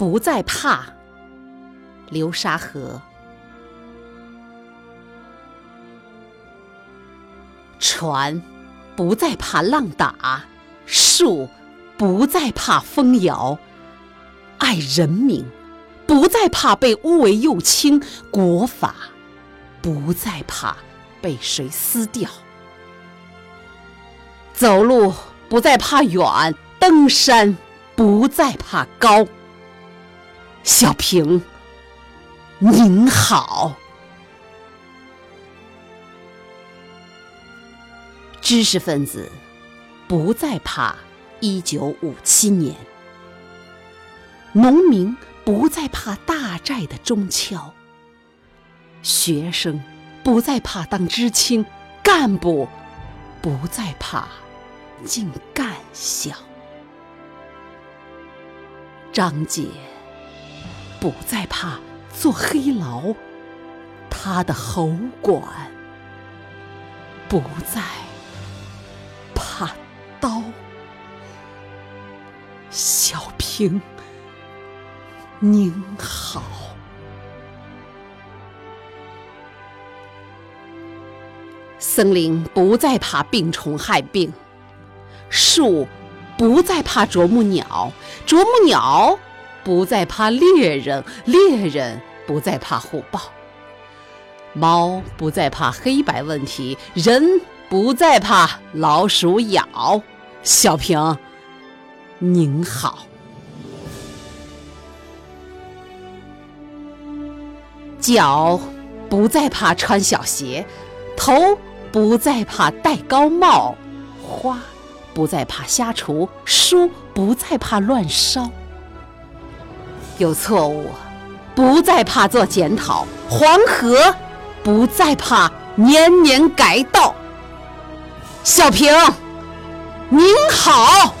不再怕流沙河。船不再怕浪打，树不再怕风摇，爱人民不再怕被污为右倾，国法不再怕被谁撕掉。走路不再怕远，登山不再怕高。小平，您好。知识分子不再怕一九五七年，农民不再怕大寨的中敲，学生不再怕当知青，干部不再怕进干校，张姐不再怕坐黑牢，他的喉管不再怕。刀，小平，您好。森林不再怕病虫害病，树不再怕啄木鸟，啄木鸟不再怕猎人，猎人不再怕虎豹，猫不再怕黑白问题，人。不再怕老鼠咬，小平，您好。脚不再怕穿小鞋，头不再怕戴高帽，花不再怕瞎除，书不再怕乱烧。有错误，不再怕做检讨，黄河不再怕年年改道。小平，您好。